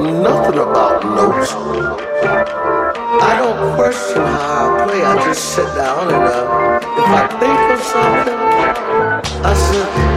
Nothing about notes. I don't question how I play. I just sit down and uh, if I think of something, I said.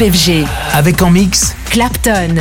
FG. Avec en mix Clapton.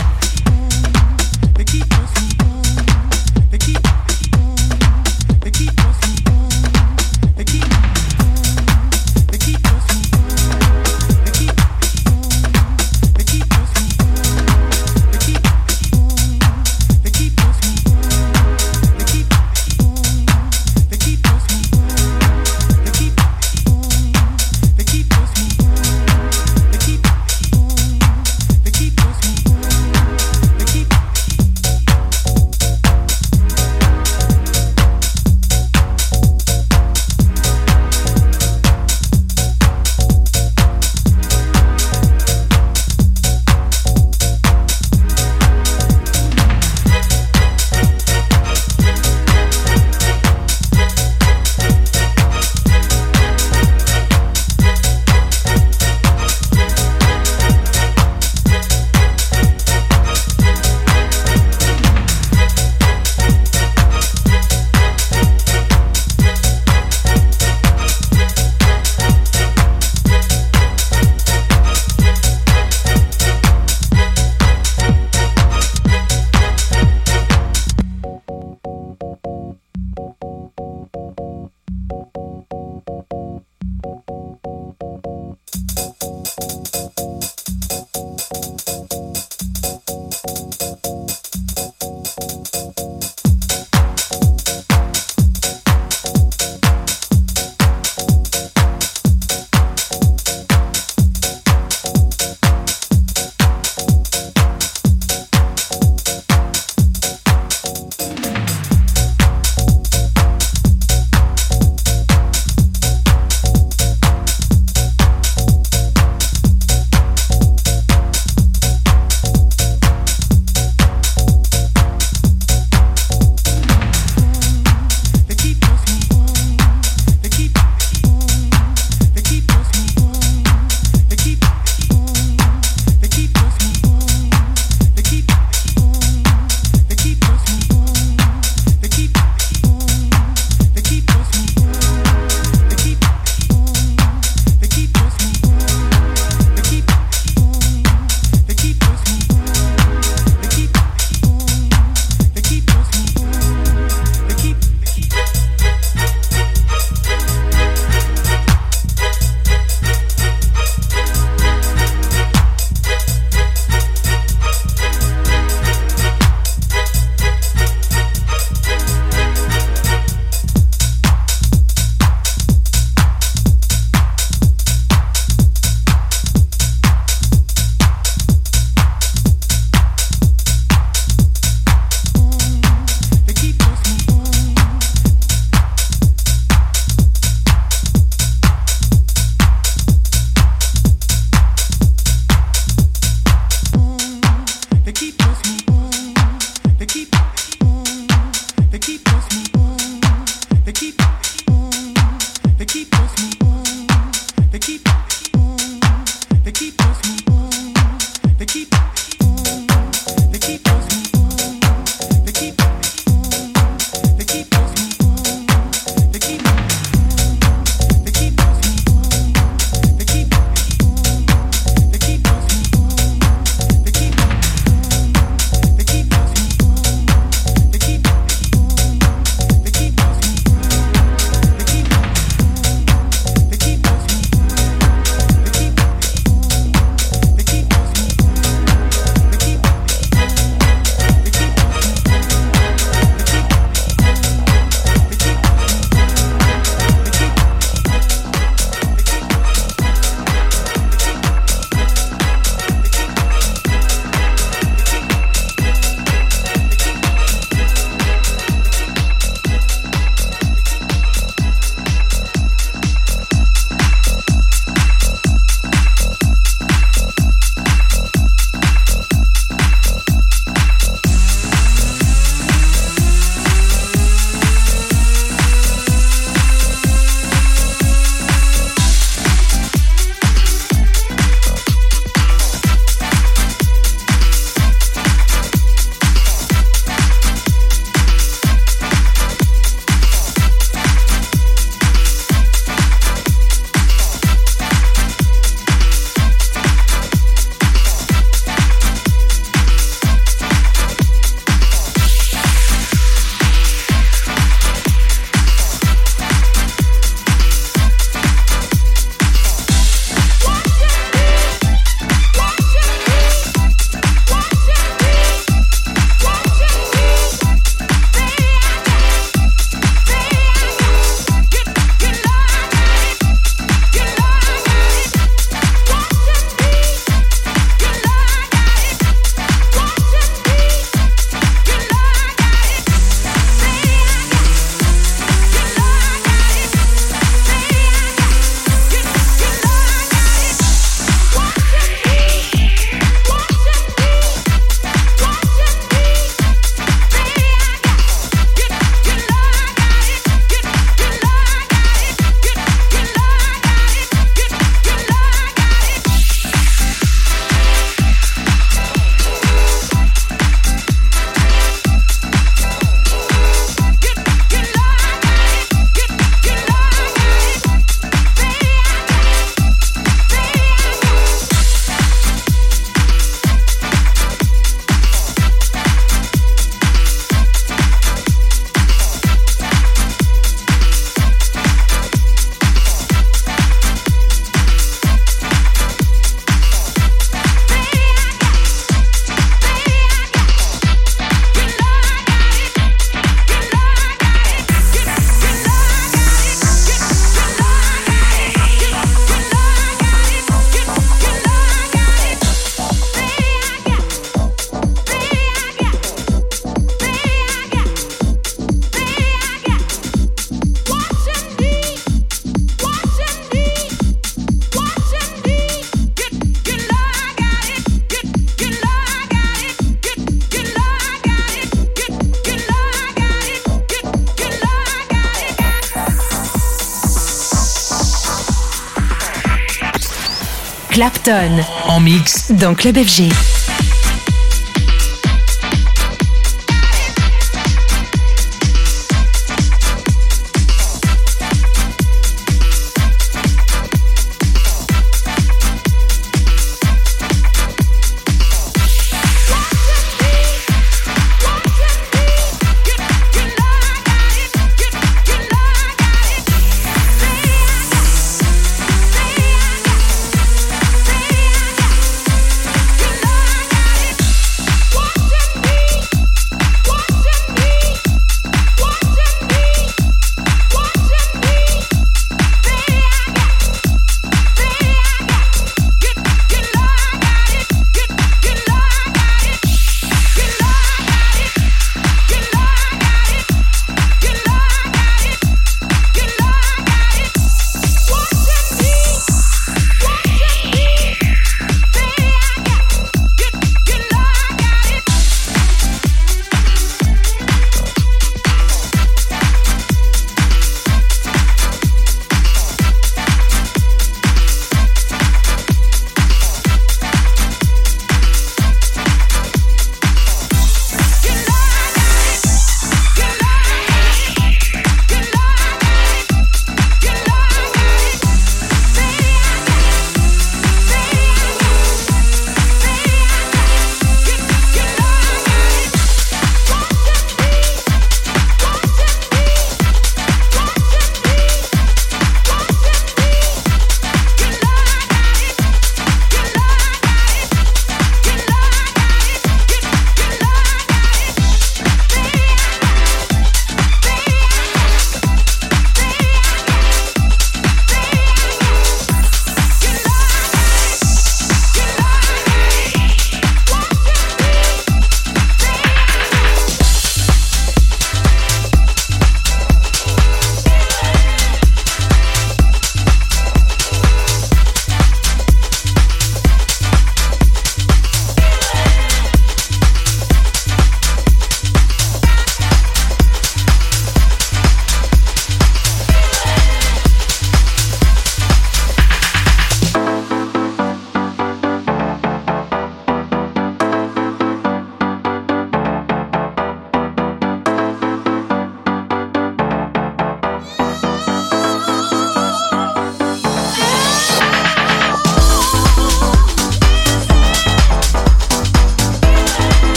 Clapton. En mix. Dans Club FG.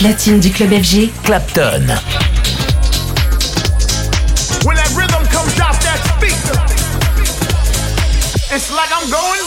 Platine du club FG, Clapton. When that rhythm comes off that speaker, it's like I'm going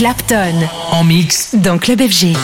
Clapton. En mix. Dans Club FG.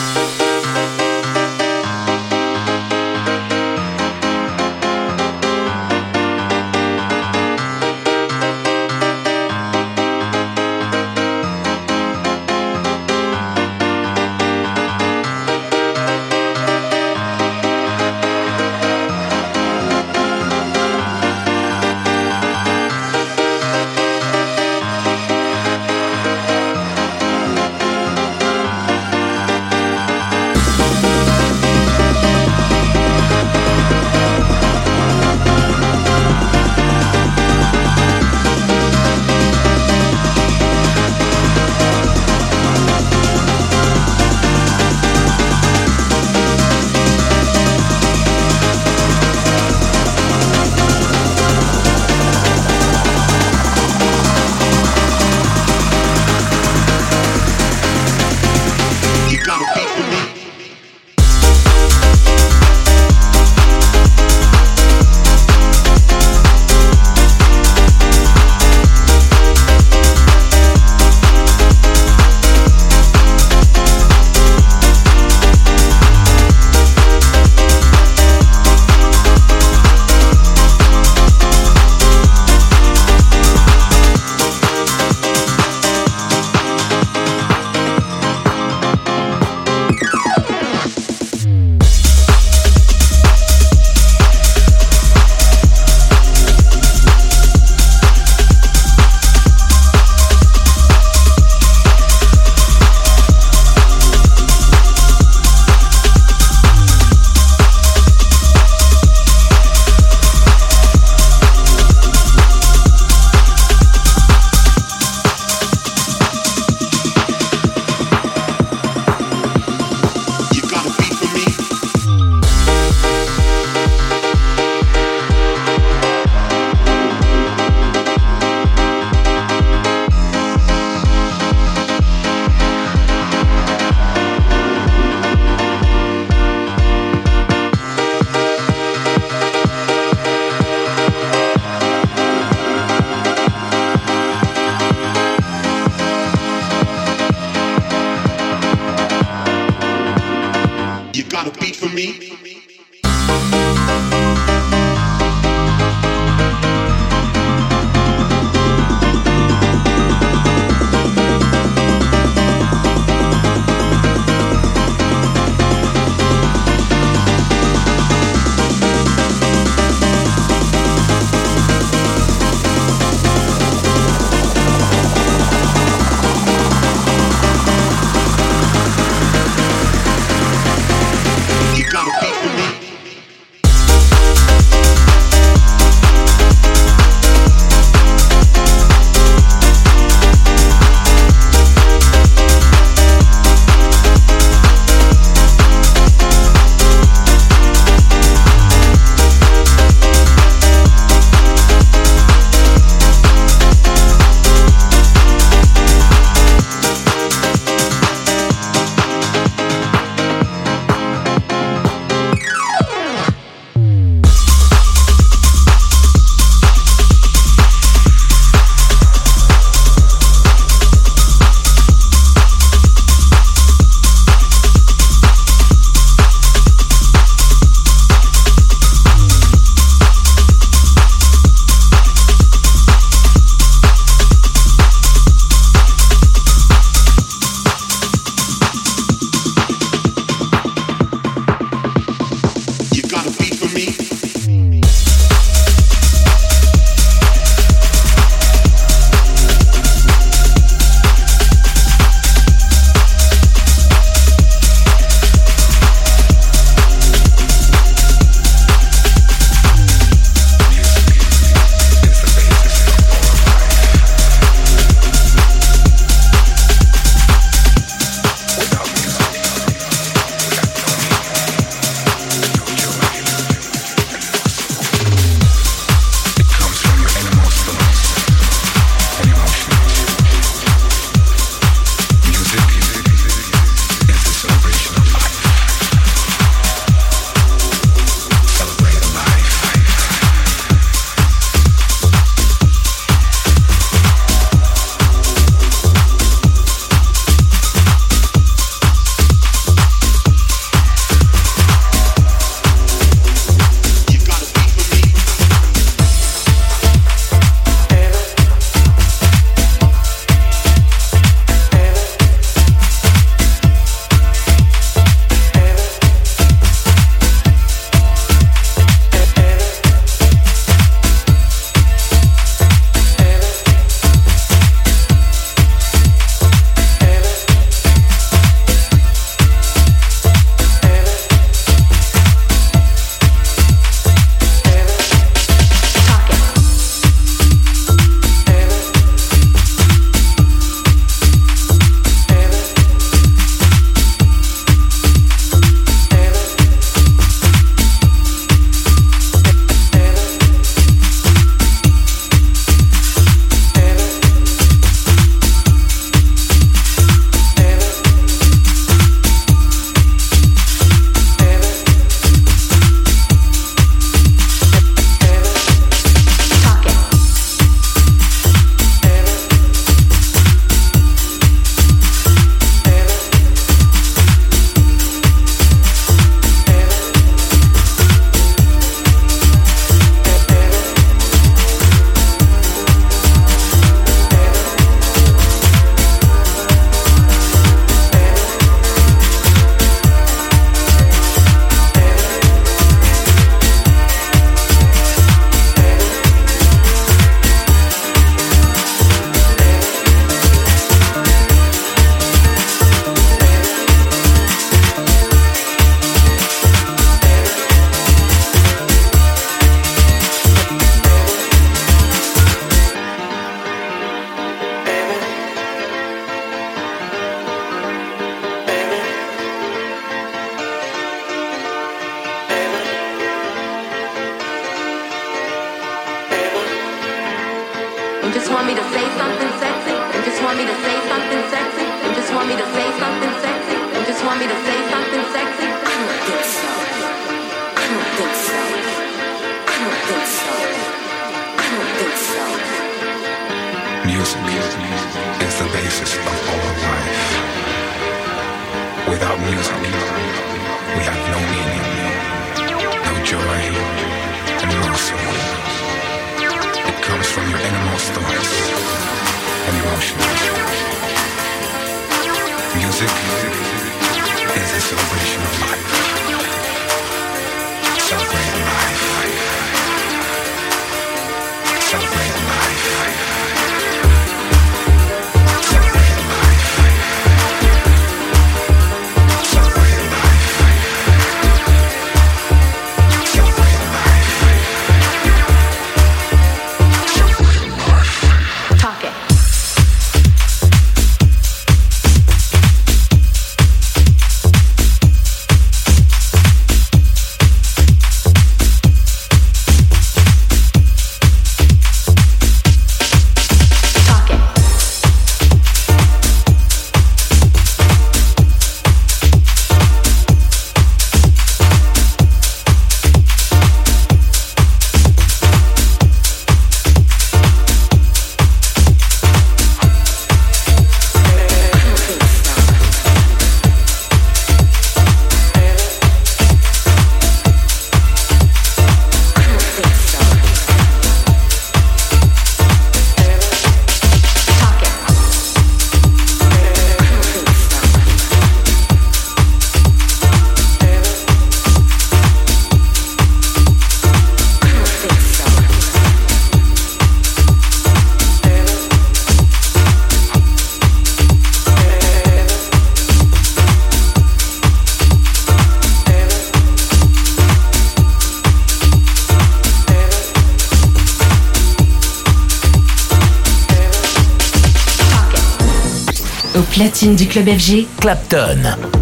Platine du club FG, Clapton.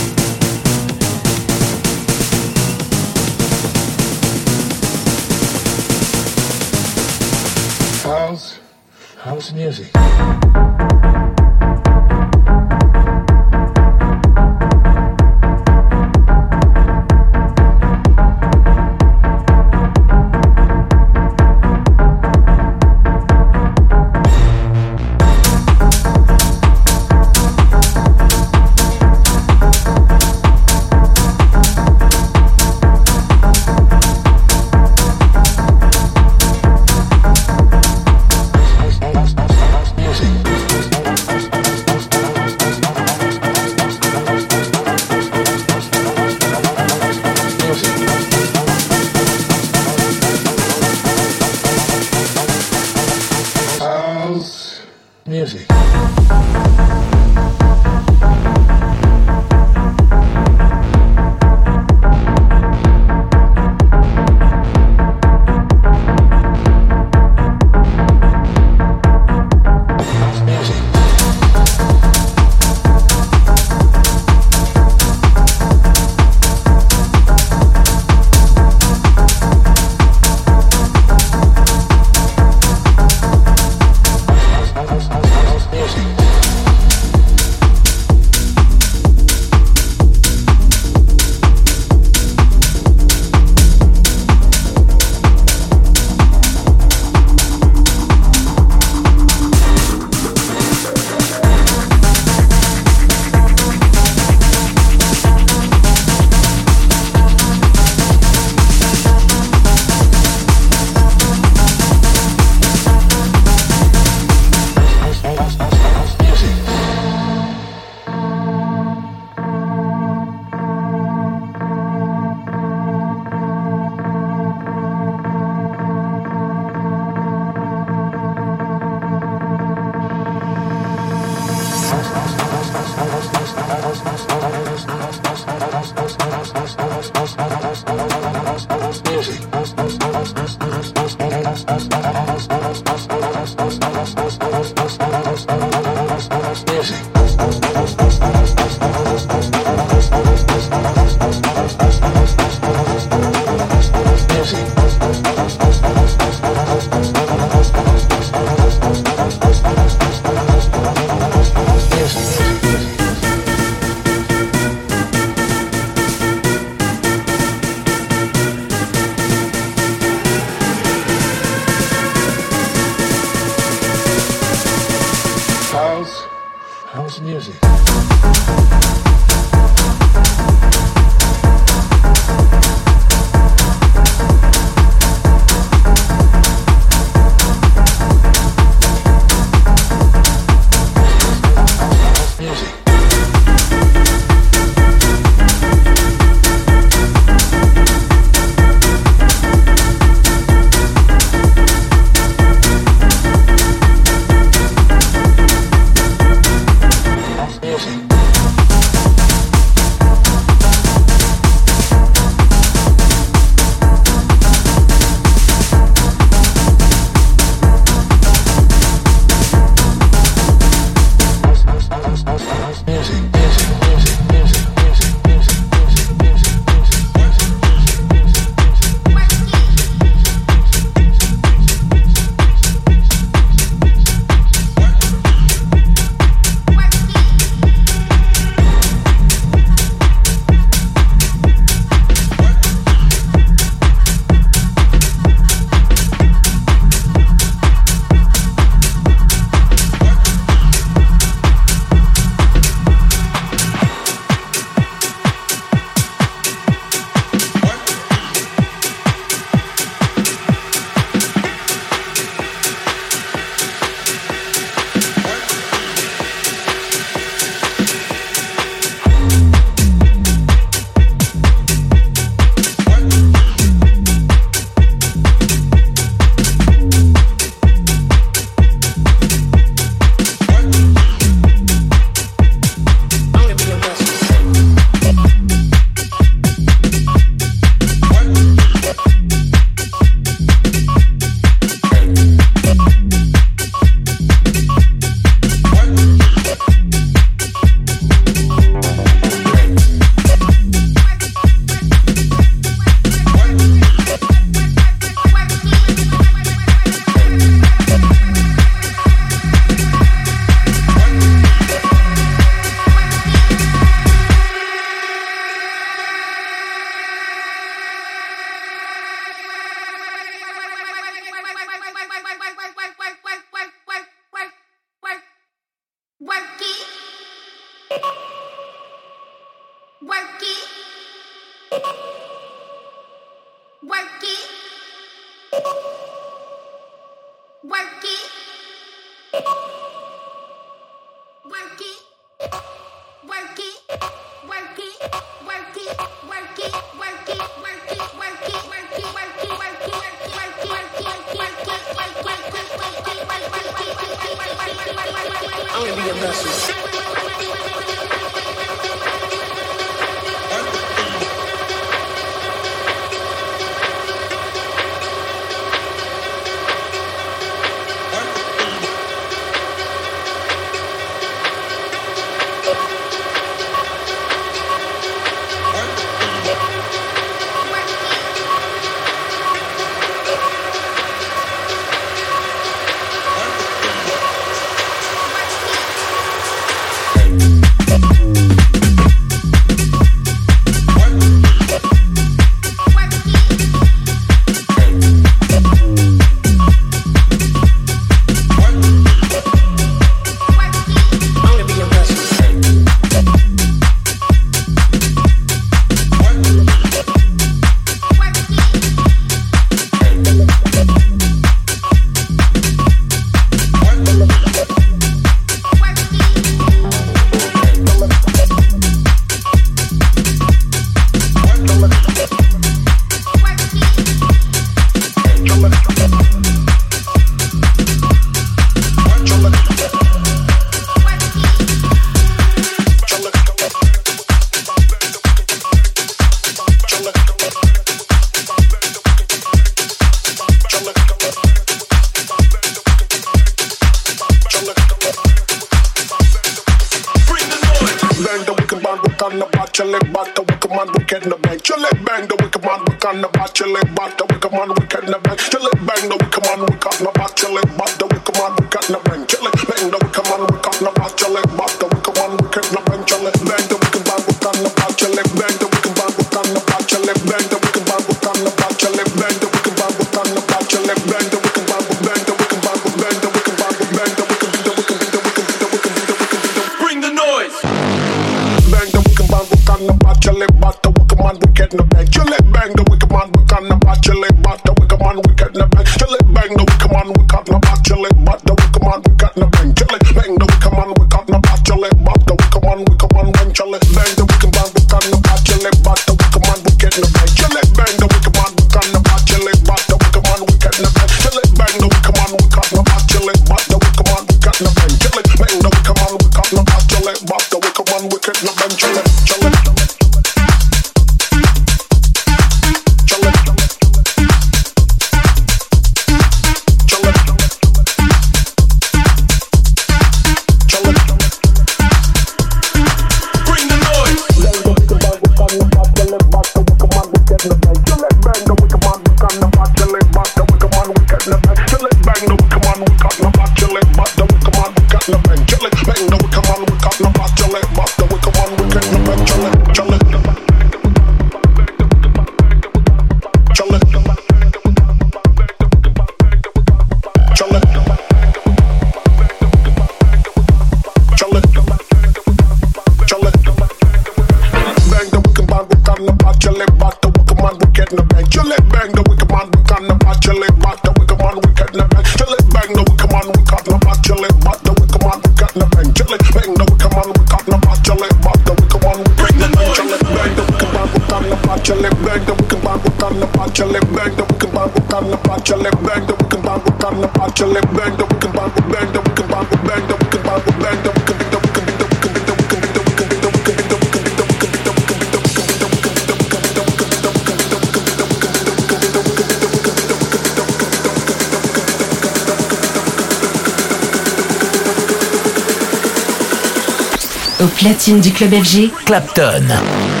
Platine du club FG, Clapton.